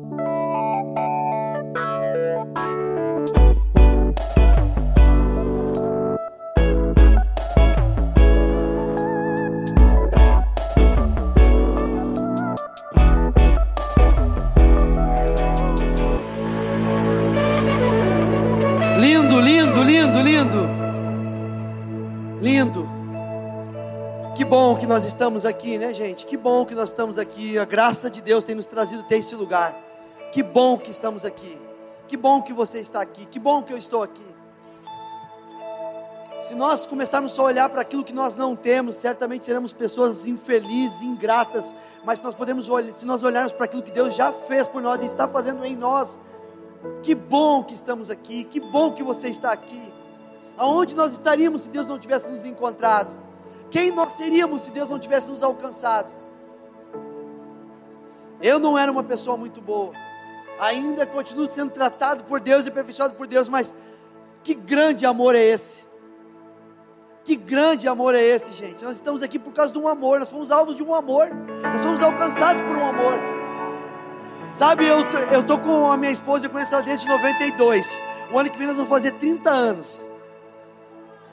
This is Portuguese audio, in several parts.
Thank you. Estamos aqui, né, gente? Que bom que nós estamos aqui. A graça de Deus tem nos trazido até esse lugar. Que bom que estamos aqui. Que bom que você está aqui. Que bom que eu estou aqui. Se nós começarmos só a olhar para aquilo que nós não temos, certamente seremos pessoas infelizes, ingratas. Mas se nós podemos olhar, se nós olharmos para aquilo que Deus já fez por nós e está fazendo em nós, que bom que estamos aqui, que bom que você está aqui. Aonde nós estaríamos se Deus não tivesse nos encontrado? Quem nós seríamos se Deus não tivesse nos alcançado? Eu não era uma pessoa muito boa, ainda continuo sendo tratado por Deus e aperfeiçoado por Deus, mas que grande amor é esse? Que grande amor é esse, gente? Nós estamos aqui por causa de um amor, nós fomos alvos de um amor, nós fomos alcançados por um amor. Sabe, eu, eu tô com a minha esposa, eu conheço ela desde 92. O ano que vem nós vamos fazer 30 anos.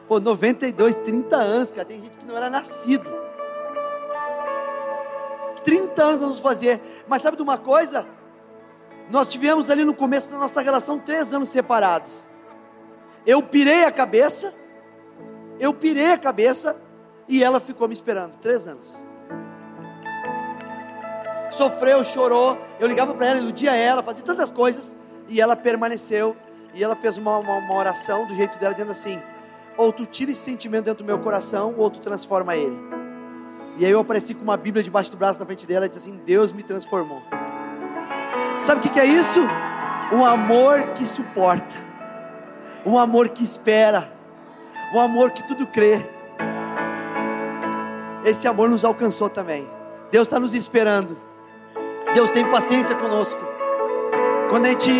Pô, 92, 30 anos, cara. Tem gente que não era nascido. 30 anos vamos fazer. Mas sabe de uma coisa? Nós tivemos ali no começo da nossa relação três anos separados. Eu pirei a cabeça, eu pirei a cabeça e ela ficou me esperando três anos sofreu, chorou. Eu ligava para ela, iludia ela, fazia tantas coisas. E ela permaneceu. E ela fez uma, uma, uma, oração do jeito dela, dizendo assim: ou tu tira esse sentimento dentro do meu coração, ou tu transforma ele. E aí eu apareci com uma Bíblia debaixo do braço na frente dela e disse assim: Deus me transformou. Sabe o que, que é isso? Um amor que suporta, um amor que espera, um amor que tudo crê. Esse amor nos alcançou também. Deus está nos esperando. Deus tem paciência conosco. Quando a gente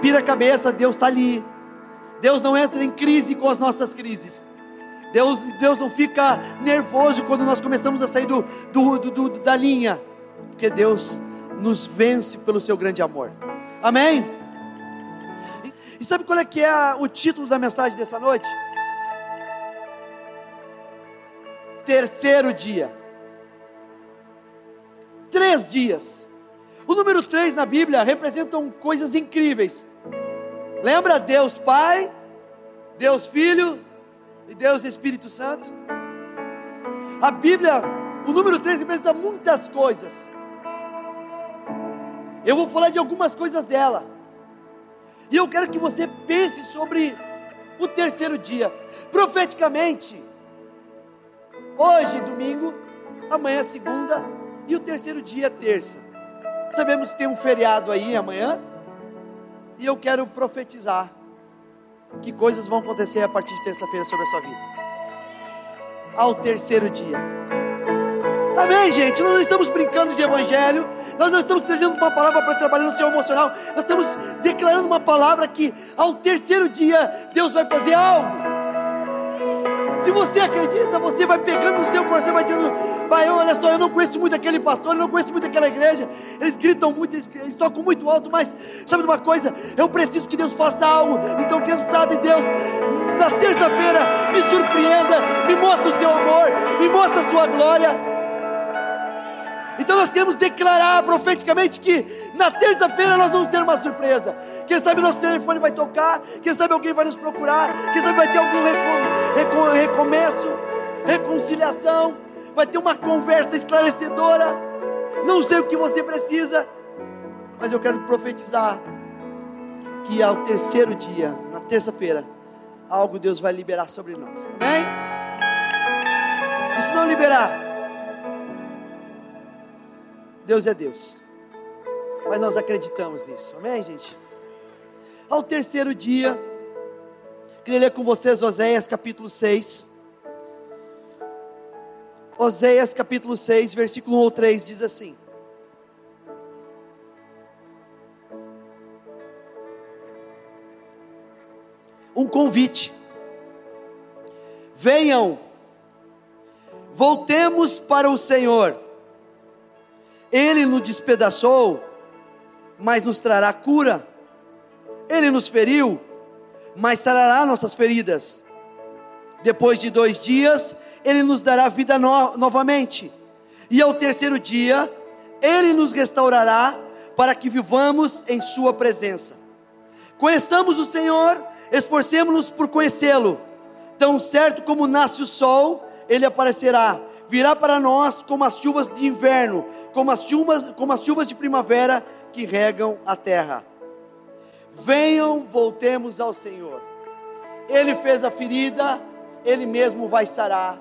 pira a cabeça, Deus está ali. Deus não entra em crise com as nossas crises. Deus, Deus não fica nervoso quando nós começamos a sair do, do, do, do da linha. Porque Deus nos vence pelo seu grande amor. Amém? E sabe qual é que é o título da mensagem dessa noite? Terceiro dia. Três dias. O número 3 na Bíblia representam coisas incríveis. Lembra Deus Pai, Deus Filho e Deus Espírito Santo? A Bíblia, o número 3 representa muitas coisas. Eu vou falar de algumas coisas dela. E eu quero que você pense sobre o terceiro dia. Profeticamente, hoje, domingo, amanhã, segunda, e o terceiro dia, terça. Sabemos que tem um feriado aí amanhã. E eu quero profetizar que coisas vão acontecer a partir de terça-feira sobre a sua vida. Ao terceiro dia. Amém, gente? Nós não estamos brincando de evangelho, nós não estamos trazendo uma palavra para trabalhar no seu emocional, nós estamos declarando uma palavra que ao terceiro dia Deus vai fazer algo. Se você acredita, você vai pegando no seu coração, vai dizendo: Pai, olha só, eu não conheço muito aquele pastor, eu não conheço muito aquela igreja. Eles gritam muito, eles tocam muito alto, mas sabe de uma coisa? Eu preciso que Deus faça algo. Então, quem sabe, Deus, na terça-feira, me surpreenda, me mostre o seu amor, me mostre a sua glória. Então nós queremos declarar profeticamente que na terça-feira nós vamos ter uma surpresa. Quem sabe nosso telefone vai tocar, quem sabe alguém vai nos procurar, quem sabe vai ter algum recomeço, reconciliação, vai ter uma conversa esclarecedora. Não sei o que você precisa, mas eu quero profetizar que ao terceiro dia, na terça-feira, algo Deus vai liberar sobre nós. Amém? E se não liberar, Deus é Deus. Mas nós acreditamos nisso. Amém, gente? Ao terceiro dia, queria ler com vocês Oséias capítulo 6. Oséias capítulo 6, versículo 1 ou 3 diz assim: Um convite. Venham, voltemos para o Senhor ele nos despedaçou mas nos trará cura. Ele nos feriu, mas sarará nossas feridas. Depois de dois dias, ele nos dará vida no novamente. E ao terceiro dia, ele nos restaurará para que vivamos em Sua presença. Conheçamos o Senhor, esforcemos-nos por conhecê-lo. Tão certo como nasce o sol, ele aparecerá, virá para nós como as chuvas de inverno, como as chuvas, como as chuvas de primavera que regam a terra. Venham, voltemos ao Senhor. Ele fez a ferida, ele mesmo vai sarar,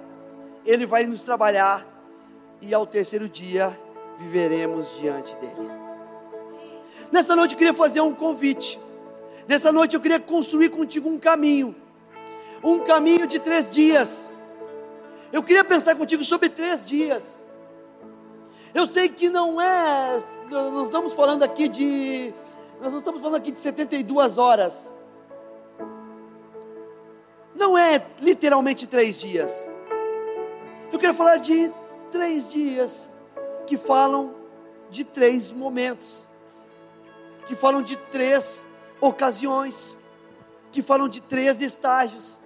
ele vai nos trabalhar e ao terceiro dia viveremos diante dele. Nessa noite eu queria fazer um convite. Nessa noite eu queria construir contigo um caminho. Um caminho de três dias. Eu queria pensar contigo sobre três dias. Eu sei que não é. Nós estamos falando aqui de. Nós não estamos falando aqui de 72 horas. Não é literalmente três dias. Eu quero falar de três dias que falam de três momentos, que falam de três ocasiões, que falam de três estágios.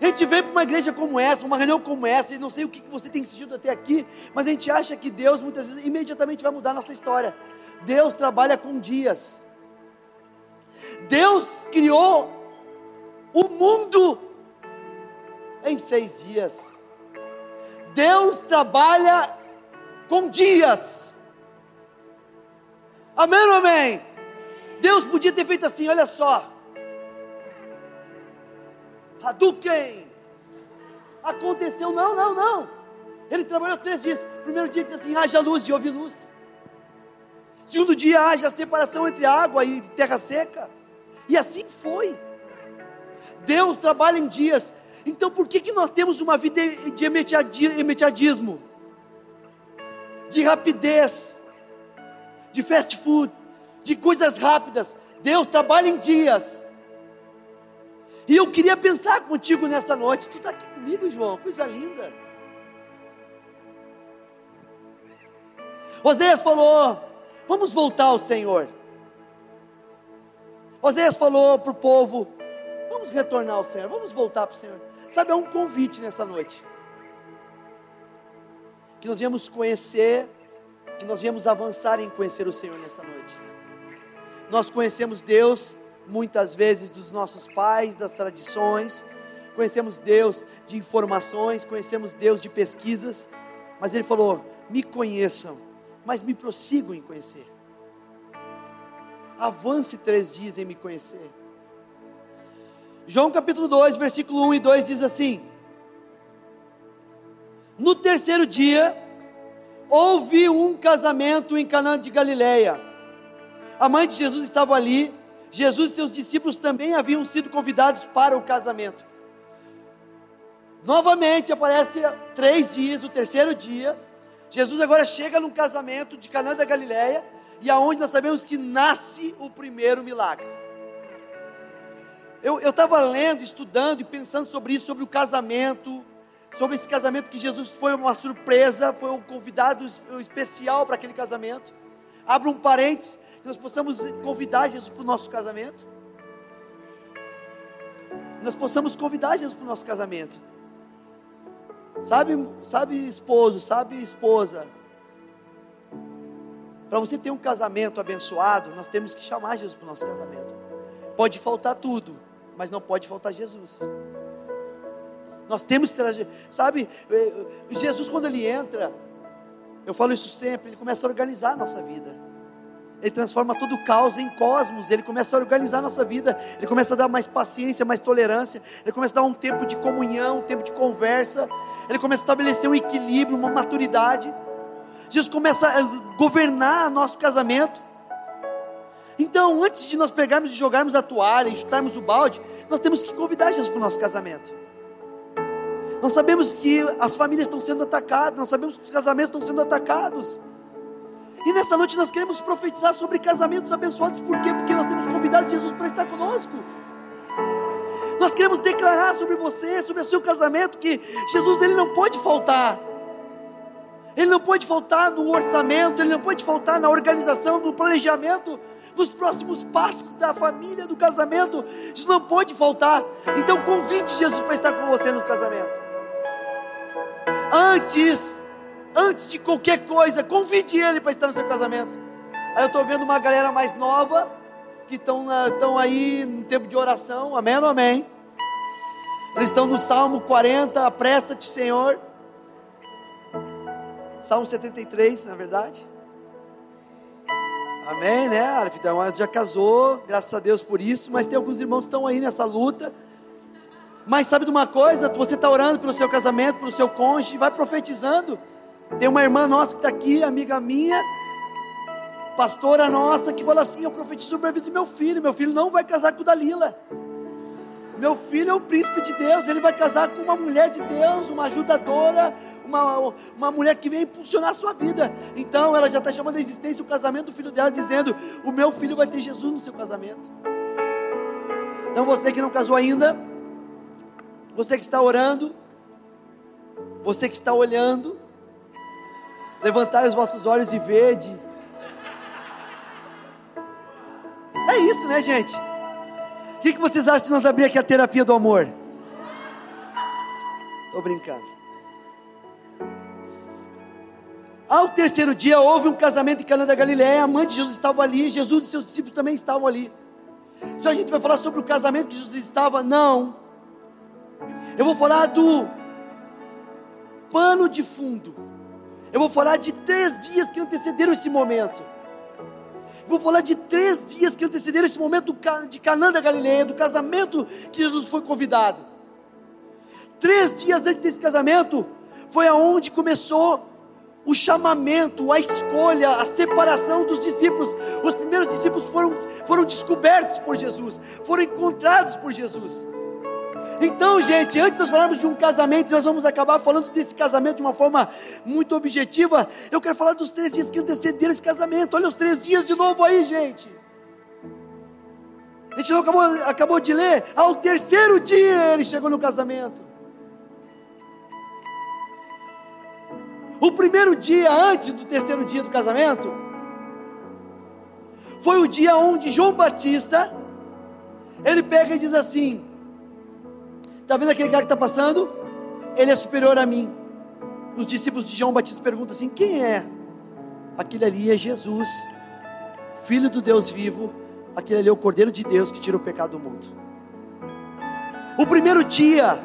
A gente vem para uma igreja como essa, uma reunião como essa, e não sei o que você tem sentido até aqui, mas a gente acha que Deus muitas vezes imediatamente vai mudar a nossa história. Deus trabalha com dias. Deus criou o mundo em seis dias. Deus trabalha com dias. Amém ou amém? Deus podia ter feito assim, olha só. Hadouken. Aconteceu, não, não, não. Ele trabalhou três dias. Primeiro dia disse assim: haja luz e houve luz. Segundo dia, haja separação entre água e terra seca. E assim foi. Deus trabalha em dias. Então por que, que nós temos uma vida de imediatismo? De rapidez, de fast food, de coisas rápidas. Deus trabalha em dias. E eu queria pensar contigo nessa noite. Tu está aqui comigo, João? Coisa linda. Oséias falou: Vamos voltar ao Senhor. Oséias falou para o povo: Vamos retornar ao Senhor, vamos voltar para o Senhor. Sabe, é um convite nessa noite. Que nós viemos conhecer, que nós viemos avançar em conhecer o Senhor nessa noite. Nós conhecemos Deus muitas vezes dos nossos pais, das tradições, conhecemos Deus de informações, conhecemos Deus de pesquisas, mas Ele falou: me conheçam, mas me prossigam em conhecer. Avance três dias em me conhecer. João capítulo 2, versículo 1 e 2 diz assim: No terceiro dia, houve um casamento em Canaã de Galileia. A mãe de Jesus estava ali, Jesus e seus discípulos também haviam sido convidados para o casamento. Novamente aparece três dias, o terceiro dia. Jesus agora chega num casamento de Canaã da Galileia, e aonde nós sabemos que nasce o primeiro milagre. Eu estava lendo, estudando e pensando sobre isso, sobre o casamento, sobre esse casamento que Jesus foi uma surpresa, foi um convidado especial para aquele casamento. Abra um parênteses, que nós possamos convidar Jesus para o nosso casamento. Nós possamos convidar Jesus para o nosso casamento. Sabe, sabe esposo, sabe esposa. Para você ter um casamento abençoado, nós temos que chamar Jesus para o nosso casamento. Pode faltar tudo, mas não pode faltar Jesus. Nós temos que trazer, sabe, eh, Jesus quando ele entra, eu falo isso sempre, ele começa a organizar a nossa vida. Ele transforma todo o caos em cosmos, ele começa a organizar a nossa vida, ele começa a dar mais paciência, mais tolerância, ele começa a dar um tempo de comunhão, um tempo de conversa, ele começa a estabelecer um equilíbrio, uma maturidade. Jesus começa a governar nosso casamento. Então, antes de nós pegarmos e jogarmos a toalha e chutarmos o balde, nós temos que convidar Jesus para o nosso casamento. Nós sabemos que as famílias estão sendo atacadas, nós sabemos que os casamentos estão sendo atacados. E nessa noite nós queremos profetizar sobre casamentos abençoados, por quê? Porque nós temos convidado Jesus para estar conosco. Nós queremos declarar sobre você, sobre o seu casamento, que Jesus ele não pode faltar. ele não pode faltar no orçamento, ele não pode faltar na organização, no planejamento, nos próximos passos da família, do casamento. Isso não pode faltar. Então convide Jesus para estar com você no casamento. Antes, antes de qualquer coisa, convide ele para estar no seu casamento. Aí eu estou vendo uma galera mais nova que estão aí no tempo de oração, amém ou amém? Eles estão no Salmo 40, apressa-te, Senhor. Salmo 73, na verdade. Amém, né? A Fidel já casou, graças a Deus por isso, mas tem alguns irmãos que estão aí nessa luta. Mas sabe de uma coisa? Você está orando pelo seu casamento, pelo seu cônjuge, vai profetizando. Tem uma irmã nossa que está aqui, amiga minha, pastora nossa, que fala assim: Eu profetizo sobre a vida do meu filho. Meu filho não vai casar com Dalila. Meu filho é o príncipe de Deus. Ele vai casar com uma mulher de Deus, uma ajudadora, uma, uma mulher que vem impulsionar a sua vida. Então ela já está chamando a existência o casamento do filho dela, dizendo: O meu filho vai ter Jesus no seu casamento. Então você que não casou ainda, você que está orando, você que está olhando, levantai os vossos olhos e vede É isso, né, gente? O que, que vocês acham de nós abrir aqui a terapia do amor? Estou brincando. Ao terceiro dia houve um casamento em Cana da Galiléia, a mãe de Jesus estava ali, Jesus e seus discípulos também estavam ali. Então a gente vai falar sobre o casamento que Jesus estava? Não. Eu vou falar do pano de fundo. Eu vou falar de três dias que antecederam esse momento. Vou falar de três dias que antecederam esse momento de Canaã da Galileia, do casamento que Jesus foi convidado. Três dias antes desse casamento, foi aonde começou o chamamento, a escolha, a separação dos discípulos. Os primeiros discípulos foram, foram descobertos por Jesus, foram encontrados por Jesus. Então, gente, antes de nós falarmos de um casamento, nós vamos acabar falando desse casamento de uma forma muito objetiva. Eu quero falar dos três dias que antecederam esse casamento. Olha os três dias de novo aí, gente. A gente não acabou, acabou de ler. Ao terceiro dia ele chegou no casamento. O primeiro dia antes do terceiro dia do casamento foi o dia onde João Batista ele pega e diz assim: Está vendo aquele cara que está passando? Ele é superior a mim. Os discípulos de João Batista perguntam assim: quem é? Aquele ali é Jesus, Filho do Deus vivo. Aquele ali é o Cordeiro de Deus que tira o pecado do mundo. O primeiro dia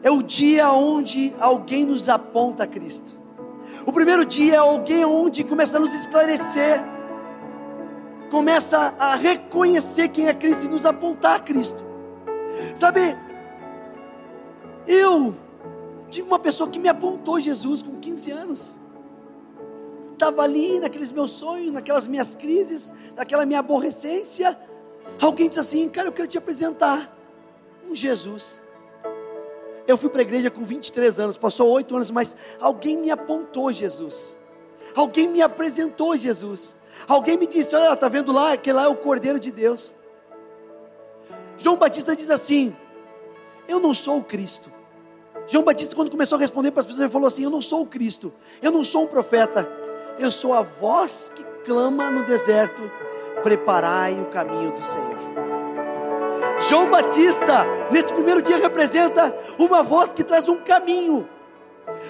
é o dia onde alguém nos aponta a Cristo. O primeiro dia é alguém onde começa a nos esclarecer, começa a reconhecer quem é Cristo e nos apontar a Cristo. Sabe, eu tive uma pessoa que me apontou Jesus com 15 anos. Estava ali naqueles meus sonhos, naquelas minhas crises, naquela minha aborrecência. Alguém disse assim: Cara, eu quero te apresentar um Jesus. Eu fui para a igreja com 23 anos, passou oito anos, mas alguém me apontou Jesus. Alguém me apresentou Jesus. Alguém me disse: Olha, está vendo lá? Aquele lá é o Cordeiro de Deus. João Batista diz assim: Eu não sou o Cristo. João Batista, quando começou a responder para as pessoas, ele falou assim: Eu não sou o Cristo, eu não sou um profeta, eu sou a voz que clama no deserto: Preparai o caminho do Senhor. João Batista, nesse primeiro dia, representa uma voz que traz um caminho.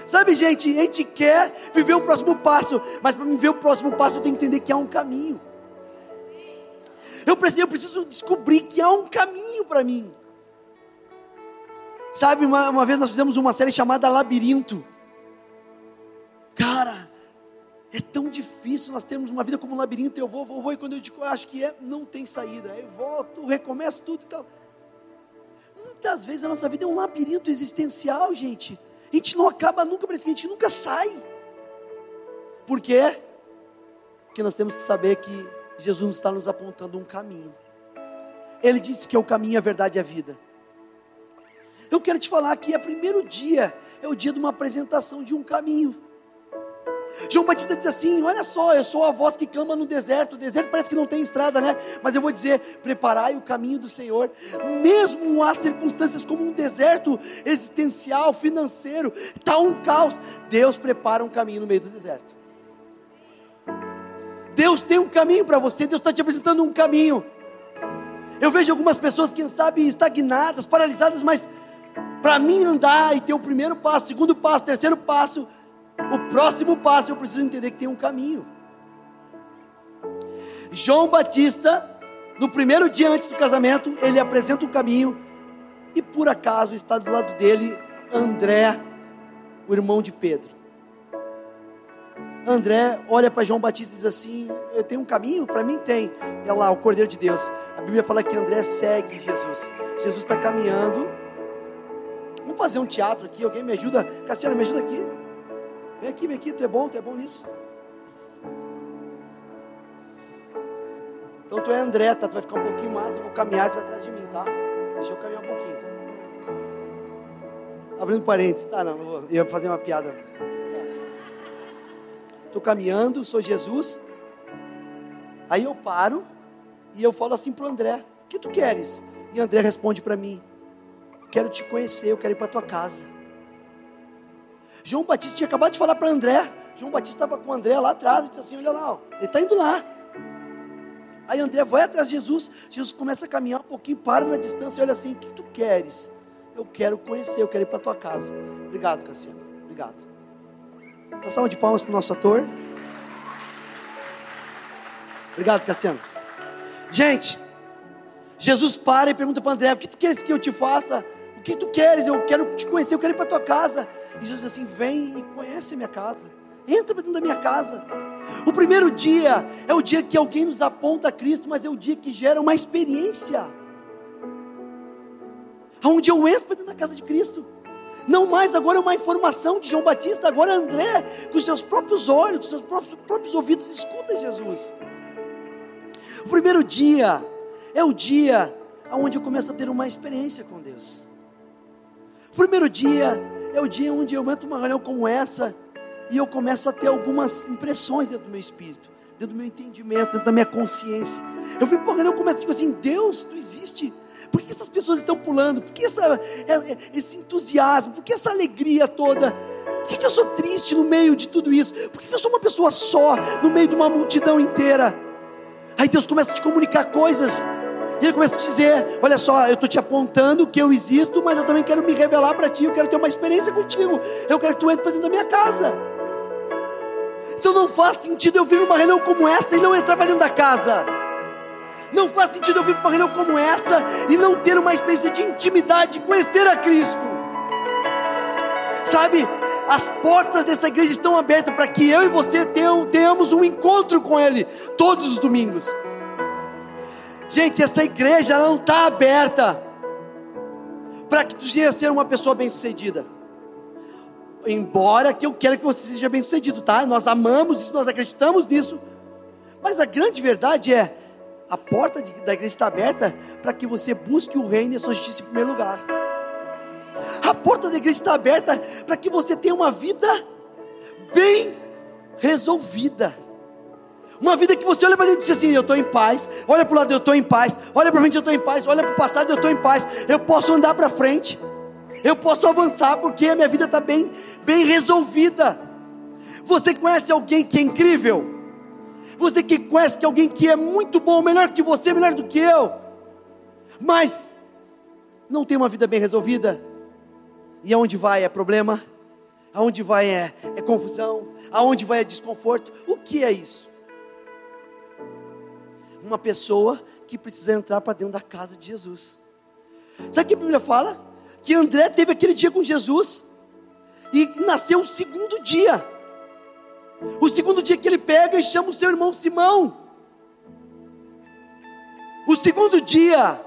Sabe, gente, a gente quer viver o próximo passo, mas para viver o próximo passo eu tenho que entender que há um caminho. Eu preciso, eu preciso descobrir que há um caminho para mim. Sabe, uma, uma vez nós fizemos uma série chamada Labirinto. Cara, é tão difícil nós termos uma vida como um labirinto. Eu vou, vou, vou, e quando eu digo, acho que é, não tem saída. Eu volto, recomeço tudo e tal. Muitas vezes a nossa vida é um labirinto existencial, gente. A gente não acaba nunca, parece que a gente nunca sai. Por quê? Porque nós temos que saber que Jesus está nos apontando um caminho. Ele disse que é o caminho, a verdade e a vida. Eu quero te falar que é primeiro dia, é o dia de uma apresentação de um caminho. João Batista diz assim: Olha só, eu sou a voz que clama no deserto. O deserto parece que não tem estrada, né? Mas eu vou dizer: preparai o caminho do Senhor. Mesmo há circunstâncias como um deserto existencial, financeiro, está um caos. Deus prepara um caminho no meio do deserto. Deus tem um caminho para você, Deus está te apresentando um caminho. Eu vejo algumas pessoas, quem sabe, estagnadas, paralisadas, mas para mim andar e ter o primeiro passo, segundo passo, terceiro passo, o próximo passo eu preciso entender que tem um caminho. João Batista, no primeiro dia antes do casamento, ele apresenta o caminho e por acaso está do lado dele André, o irmão de Pedro. André olha para João Batista e diz assim: Eu tenho um caminho? Para mim tem. É lá, o Cordeiro de Deus. A Bíblia fala que André segue Jesus. Jesus está caminhando. Vamos fazer um teatro aqui. Alguém me ajuda? Cassiano, me ajuda aqui. Vem aqui, vem aqui. Tu é bom, tu é bom nisso. Então tu é André, tá? Tu vai ficar um pouquinho mais. Eu vou caminhar, tu vai atrás de mim, tá? Deixa eu caminhar um pouquinho. Abrindo parênteses. Tá, não, não vou. Eu ia fazer uma piada estou caminhando, sou Jesus. Aí eu paro e eu falo assim para o André: O que tu queres? E André responde para mim: Quero te conhecer, eu quero ir para tua casa. João Batista tinha acabado de falar para André. João Batista estava com o André lá atrás e disse assim: Olha lá, ó, ele está indo lá. Aí André vai atrás de Jesus. Jesus começa a caminhar um pouquinho, para na distância e olha assim: O que tu queres? Eu quero conhecer, eu quero ir para tua casa. Obrigado, Cassiano. Obrigado. Uma salva de palmas para o nosso ator. Obrigado, Cassiano. Gente, Jesus para e pergunta para André: O que tu queres que eu te faça? O que tu queres? Eu quero te conhecer, eu quero ir para tua casa. E Jesus diz assim: Vem e conhece a minha casa. Entra dentro da minha casa. O primeiro dia é o dia que alguém nos aponta a Cristo, mas é o dia que gera uma experiência. Onde eu entro para dentro da casa de Cristo. Não mais agora é uma informação de João Batista, agora é André, com os seus próprios olhos, com os seus próprios, próprios ouvidos, escuta Jesus. O primeiro dia é o dia onde eu começo a ter uma experiência com Deus. O primeiro dia é o dia onde eu entro numa reunião como essa e eu começo a ter algumas impressões dentro do meu espírito, dentro do meu entendimento, dentro da minha consciência. Eu fico para reunião, eu começo a dizer assim: Deus, tu existe por que essas pessoas estão pulando? Por que essa, é, é, esse entusiasmo? Por que essa alegria toda? Por que, eu sou triste no meio de tudo isso? Por que eu sou uma pessoa só no meio de uma multidão inteira? Aí Deus começa a te comunicar coisas. E Ele começa a dizer: Olha só, eu estou te apontando que eu existo, mas eu também quero me revelar para ti. Eu quero ter uma experiência contigo. Eu quero que tu entre para dentro da minha casa. Então não faz sentido eu vir numa reunião como essa e não entrar para dentro da casa. Não faz sentido eu vir para uma reunião como essa e não ter uma experiência de intimidade, de conhecer a Cristo. Sabe, as portas dessa igreja estão abertas para que eu e você tenhamos um encontro com Ele todos os domingos. Gente, essa igreja não está aberta para que tu venha ser uma pessoa bem-sucedida. Embora que eu quero que você seja bem-sucedido, tá? Nós amamos isso, nós acreditamos nisso. Mas a grande verdade é, a porta de, da igreja está aberta para que você busque o reino e a sua justiça em primeiro lugar. A porta da igreja está aberta para que você tenha uma vida bem resolvida. Uma vida que você olha para dentro e diz assim: Eu estou em paz. Olha para o lado, eu estou em paz. Olha para frente, eu estou em paz. Olha para o passado, eu estou em paz. Eu posso andar para frente. Eu posso avançar porque a minha vida está bem, bem resolvida. Você conhece alguém que é incrível? Você que conhece que alguém que é muito bom, melhor que você, melhor do que eu, mas não tem uma vida bem resolvida. E aonde vai é problema, aonde vai é, é confusão, aonde vai é desconforto. O que é isso? Uma pessoa que precisa entrar para dentro da casa de Jesus. Sabe o que a Bíblia fala? Que André teve aquele dia com Jesus e nasceu o segundo dia. O segundo dia que ele pega e chama o seu irmão Simão. O segundo dia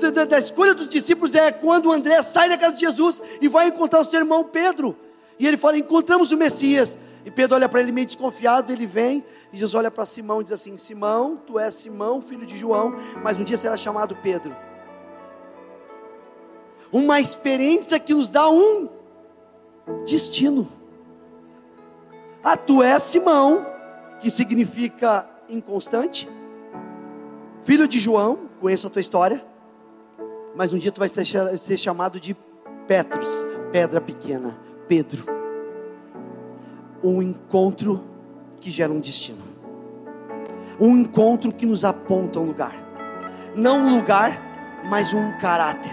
da, da, da, escolha dos discípulos é quando André sai da casa de Jesus e vai encontrar o seu irmão Pedro. E ele fala: Encontramos o Messias. E Pedro olha para ele meio desconfiado, ele vem, e Jesus olha para Simão e diz assim: Simão, tu és Simão, filho de João, mas um dia será chamado Pedro. Uma experiência que nos dá um destino. Ah, tu és Simão, que significa inconstante, filho de João, conheço a tua história, mas um dia tu vai ser, ser chamado de Petros, pedra pequena, Pedro. Um encontro que gera um destino, um encontro que nos aponta um lugar, não um lugar, mas um caráter,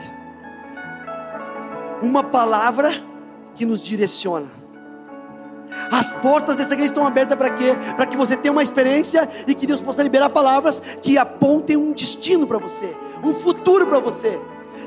uma palavra que nos direciona as portas dessa igreja estão abertas para quê? Para que você tenha uma experiência e que Deus possa liberar palavras que apontem um destino para você, um futuro para você.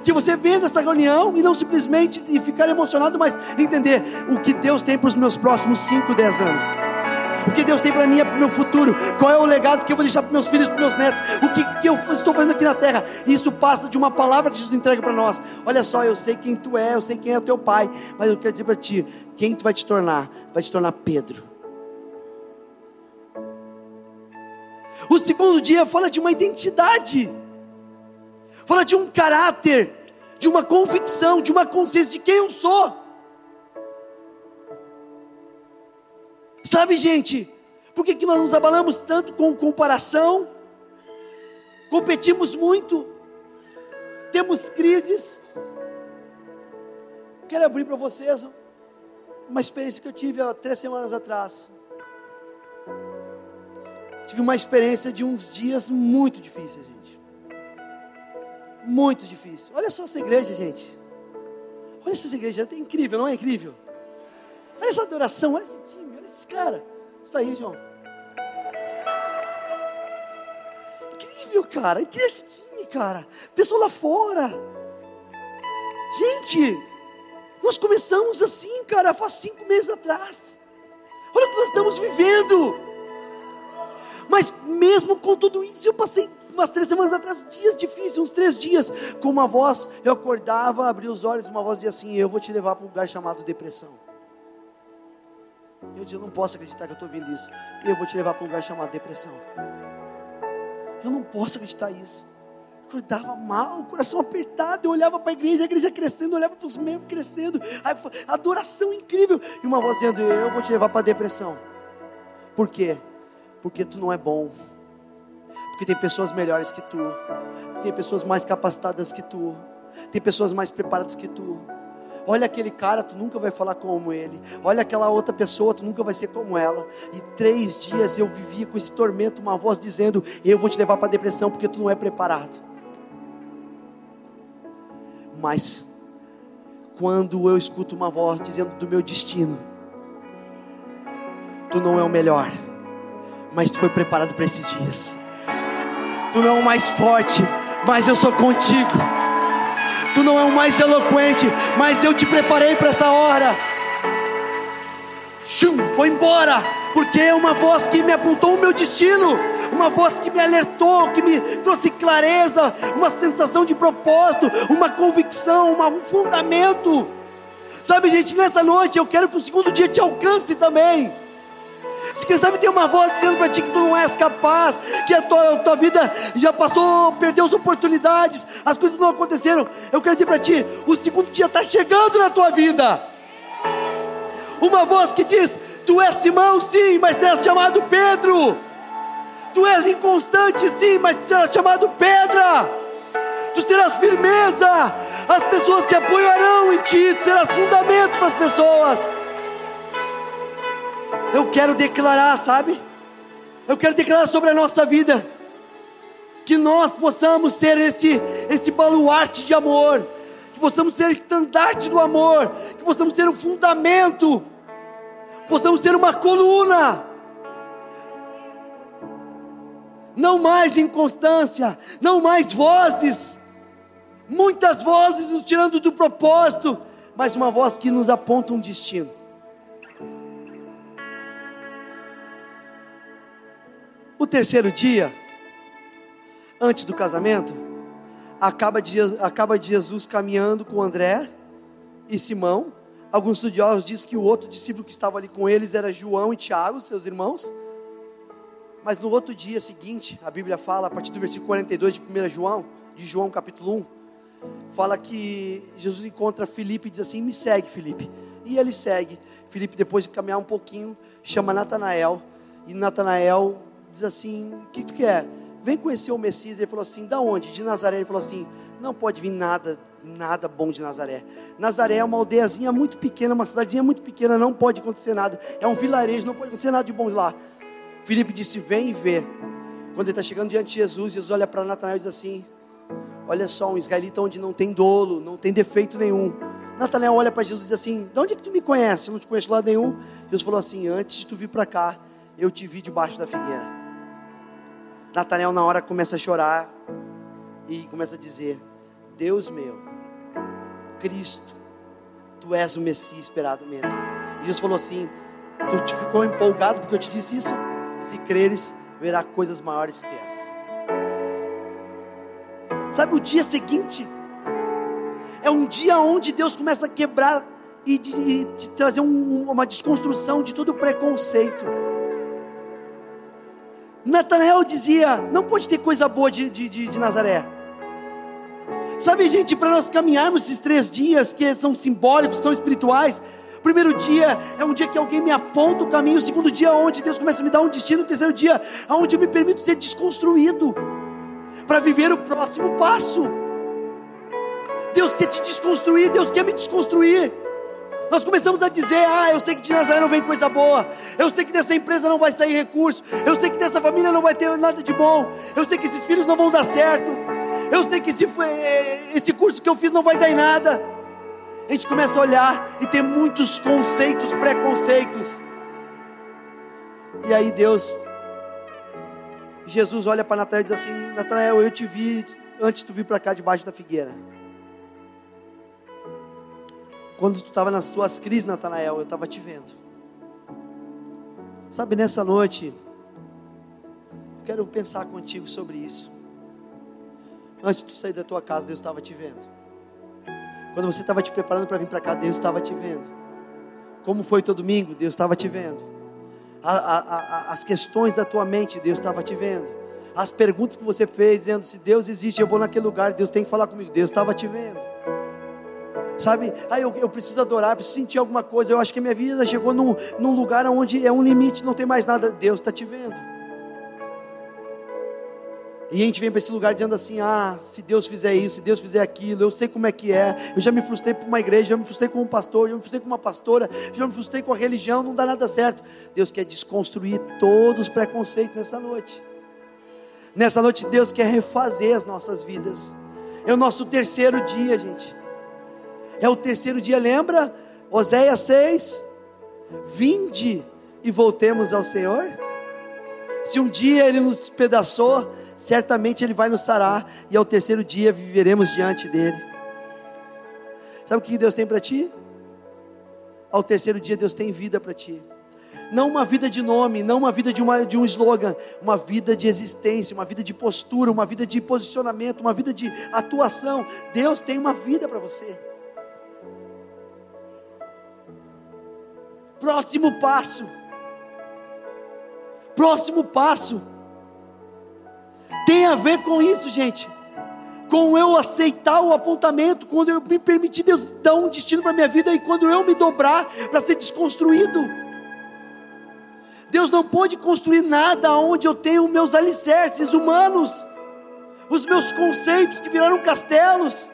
Que você venha dessa reunião e não simplesmente ficar emocionado, mas entender o que Deus tem para os meus próximos 5, 10 anos o que Deus tem para mim é para o meu futuro, qual é o legado que eu vou deixar para meus filhos, para meus netos, o que, que eu estou fazendo aqui na terra. E isso passa de uma palavra que Jesus entrega para nós. Olha só, eu sei quem tu é, eu sei quem é o teu pai, mas eu quero dizer para ti: quem tu vai te tornar? Vai te tornar Pedro. O segundo dia fala de uma identidade, fala de um caráter, de uma convicção, de uma consciência de quem eu sou. Sabe, gente, por que, que nós nos abalamos tanto com comparação? Competimos muito, temos crises. Quero abrir para vocês uma experiência que eu tive há três semanas atrás. Tive uma experiência de uns dias muito difíceis, gente. Muito difícil. Olha só essa igreja, gente. Olha essa igreja, é incrível, não é incrível? Olha essa adoração, olha esse time, caras. Está aí, João. Incrível, cara. Incrível esse time, cara. Pessoal lá fora. Gente, nós começamos assim, cara, faz cinco meses atrás. Olha o que nós estamos vivendo. Mas mesmo com tudo isso, eu passei umas três semanas atrás, dias difíceis, uns três dias, com uma voz, eu acordava, abria os olhos, uma voz dizia assim: Eu vou te levar para um lugar chamado depressão. Eu disse: Eu não posso acreditar que eu estou ouvindo isso. Eu vou te levar para um lugar chamado depressão. Eu não posso acreditar isso acordava mal, coração apertado. Eu olhava para a igreja, a igreja crescendo, eu olhava para os membros crescendo, adoração incrível. E uma voz dizendo: Eu vou te levar para a depressão. Por quê? Porque tu não é bom. Porque tem pessoas melhores que tu, tem pessoas mais capacitadas que tu, tem pessoas mais preparadas que tu. Olha aquele cara, tu nunca vai falar como ele. Olha aquela outra pessoa, tu nunca vai ser como ela. E três dias eu vivia com esse tormento, uma voz dizendo: Eu vou te levar para a depressão porque tu não é preparado. Mas quando eu escuto uma voz dizendo do meu destino, tu não é o melhor, mas tu foi preparado para esses dias. Tu não é o mais forte, mas eu sou contigo. Tu não é o mais eloquente, mas eu te preparei para essa hora. Shum, foi embora, porque é uma voz que me apontou o meu destino uma voz que me alertou, que me trouxe clareza, uma sensação de propósito, uma convicção, um fundamento. Sabe, gente, nessa noite eu quero que o segundo dia te alcance também. Se quem sabe tem uma voz dizendo para ti que tu não és capaz, que a tua, a tua vida já passou, perdeu as oportunidades, as coisas não aconteceram. Eu quero dizer para ti: o segundo dia está chegando na tua vida. Uma voz que diz: Tu és Simão, sim, mas serás chamado Pedro. Tu és inconstante, sim, mas serás chamado pedra. Tu serás firmeza. As pessoas se apoiarão em ti. Tu serás fundamento para as pessoas. Eu quero declarar, sabe? Eu quero declarar sobre a nossa vida que nós possamos ser esse esse baluarte de amor, que possamos ser estandarte do amor, que possamos ser o fundamento, possamos ser uma coluna não mais inconstância, não mais vozes, muitas vozes nos tirando do propósito, mas uma voz que nos aponta um destino. O terceiro dia, antes do casamento, acaba de, acaba de Jesus caminhando com André e Simão. Alguns estudiosos dizem que o outro discípulo que estava ali com eles era João e Tiago, seus irmãos. Mas no outro dia seguinte, a Bíblia fala, a partir do versículo 42 de 1 João, de João capítulo 1, fala que Jesus encontra Filipe e diz assim: Me segue, Filipe. E ele segue. Felipe, depois de caminhar um pouquinho, chama Natanael. E Natanael diz assim: O que tu quer? Vem conhecer o Messias. Ele falou assim: Da onde? De Nazaré. Ele falou assim: Não pode vir nada, nada bom de Nazaré. Nazaré é uma aldeiazinha muito pequena, uma cidadezinha muito pequena, não pode acontecer nada. É um vilarejo, não pode acontecer nada de bom lá. Felipe disse: Vem e vê. Quando ele está chegando diante de Jesus, Jesus olha para Natanael e diz assim: Olha só, um israelita onde não tem dolo, não tem defeito nenhum. Natanael olha para Jesus e diz assim: De onde é que tu me conhece? Eu não te conheço lado nenhum. Jesus falou assim: Antes de tu vir para cá, eu te vi debaixo da figueira. Natanael, na hora, começa a chorar e começa a dizer: Deus meu, Cristo, tu és o Messias esperado mesmo. E Jesus falou assim: Tu te ficou empolgado porque eu te disse isso? Se creres, verá coisas maiores que essa. Sabe o dia seguinte? É um dia onde Deus começa a quebrar e de, de, trazer um, uma desconstrução de todo o preconceito. Natanael dizia: não pode ter coisa boa de, de, de, de Nazaré. Sabe, gente, para nós caminharmos esses três dias que são simbólicos, são espirituais, primeiro dia é um dia que alguém me aponta o caminho. O segundo dia, é onde Deus começa a me dar um destino. O terceiro dia, é onde eu me permito ser desconstruído para viver o próximo passo. Deus quer te desconstruir, Deus quer me desconstruir. Nós começamos a dizer: Ah, eu sei que de Nazaré não vem coisa boa. Eu sei que dessa empresa não vai sair recurso. Eu sei que dessa família não vai ter nada de bom. Eu sei que esses filhos não vão dar certo. Eu sei que esse, esse curso que eu fiz não vai dar em nada a gente começa a olhar e ter muitos conceitos, preconceitos. E aí Deus, Jesus olha para Natanael e diz assim: Natanael, eu te vi antes de tu vir para cá debaixo da figueira. Quando tu estava nas tuas crises, Natanael, eu estava te vendo. Sabe, nessa noite, quero pensar contigo sobre isso. Antes de tu sair da tua casa, Deus estava te vendo. Quando você estava te preparando para vir para cá, Deus estava te vendo. Como foi teu domingo? Deus estava te vendo. A, a, a, as questões da tua mente, Deus estava te vendo. As perguntas que você fez, dizendo: se Deus existe, eu vou naquele lugar, Deus tem que falar comigo. Deus estava te vendo. Sabe, ah, eu, eu preciso adorar, preciso sentir alguma coisa. Eu acho que a minha vida chegou num, num lugar onde é um limite, não tem mais nada. Deus está te vendo. E a gente vem para esse lugar dizendo assim: ah, se Deus fizer isso, se Deus fizer aquilo, eu sei como é que é. Eu já me frustrei por uma igreja, já me frustrei com um pastor, já me frustrei com uma pastora, já me frustrei com a religião, não dá nada certo. Deus quer desconstruir todos os preconceitos nessa noite. Nessa noite, Deus quer refazer as nossas vidas. É o nosso terceiro dia, gente. É o terceiro dia, lembra? Oséias 6. Vinde e voltemos ao Senhor. Se um dia Ele nos despedaçou, certamente Ele vai nos sarar, e ao terceiro dia viveremos diante dEle. Sabe o que Deus tem para ti? Ao terceiro dia Deus tem vida para ti. Não uma vida de nome, não uma vida de, uma, de um slogan, uma vida de existência, uma vida de postura, uma vida de posicionamento, uma vida de atuação. Deus tem uma vida para você. Próximo passo. Próximo passo tem a ver com isso, gente. Com eu aceitar o apontamento, quando eu me permitir Deus dar um destino para minha vida e quando eu me dobrar para ser desconstruído. Deus não pode construir nada onde eu tenho meus alicerces humanos, os meus conceitos que viraram castelos.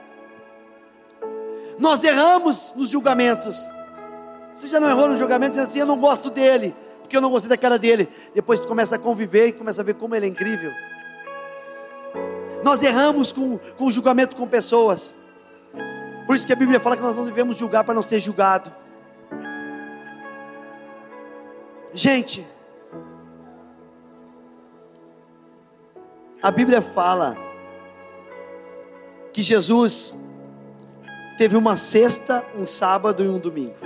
Nós erramos nos julgamentos. Você já não errou no julgamento dizendo assim: Eu não gosto dele, porque eu não gostei da cara dele. Depois tu começa a conviver e começa a ver como ele é incrível. Nós erramos com, com julgamento com pessoas. Por isso que a Bíblia fala que nós não devemos julgar para não ser julgado. Gente, a Bíblia fala que Jesus teve uma sexta, um sábado e um domingo,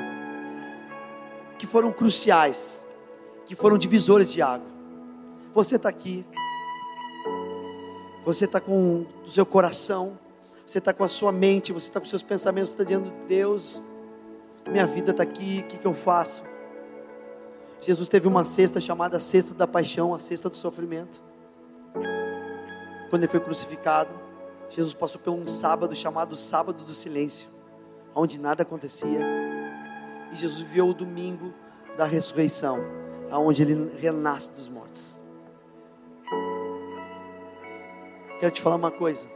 que foram cruciais, que foram divisores de água. Você está aqui, você está com o seu coração, você está com a sua mente, você está com seus pensamentos, você está dizendo: Deus, minha vida está aqui, o que, que eu faço? Jesus teve uma cesta chamada Cesta da Paixão, a cesta do sofrimento. Quando ele foi crucificado, Jesus passou por um sábado chamado Sábado do Silêncio, onde nada acontecia. E Jesus viveu o domingo da ressurreição, aonde ele renasce dos mortos. Quero te falar uma coisa.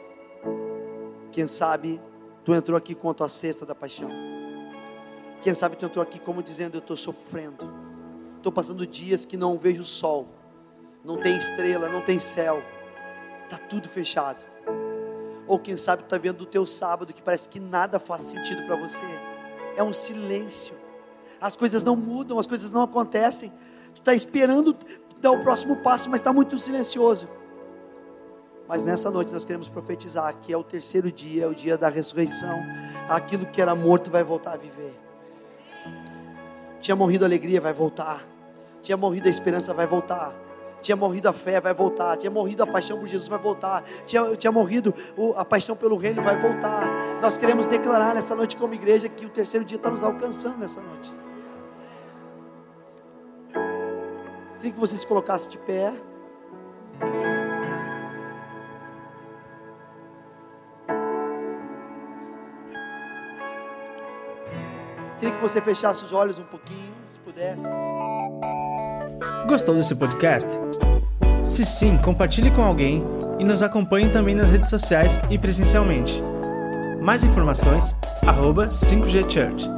Quem sabe tu entrou aqui com a tua cesta da paixão. Quem sabe tu entrou aqui como dizendo: Eu estou sofrendo. Estou passando dias que não vejo sol. Não tem estrela, não tem céu. Está tudo fechado. Ou quem sabe está vendo o teu sábado que parece que nada faz sentido para você. É um silêncio. As coisas não mudam, as coisas não acontecem. Tu está esperando dar o próximo passo, mas está muito silencioso. Mas nessa noite nós queremos profetizar que é o terceiro dia, é o dia da ressurreição. Aquilo que era morto vai voltar a viver. Tinha morrido a alegria, vai voltar. Tinha morrido a esperança, vai voltar. Tinha morrido a fé, vai voltar. Tinha morrido a paixão por Jesus, vai voltar. Tinha, tinha morrido a paixão pelo reino, vai voltar. Nós queremos declarar nessa noite como igreja que o terceiro dia está nos alcançando nessa noite. Queria que você se colocasse de pé. Queria que você fechasse os olhos um pouquinho, se pudesse. Gostou desse podcast? Se sim, compartilhe com alguém e nos acompanhe também nas redes sociais e presencialmente. Mais informações, arroba 5G Church.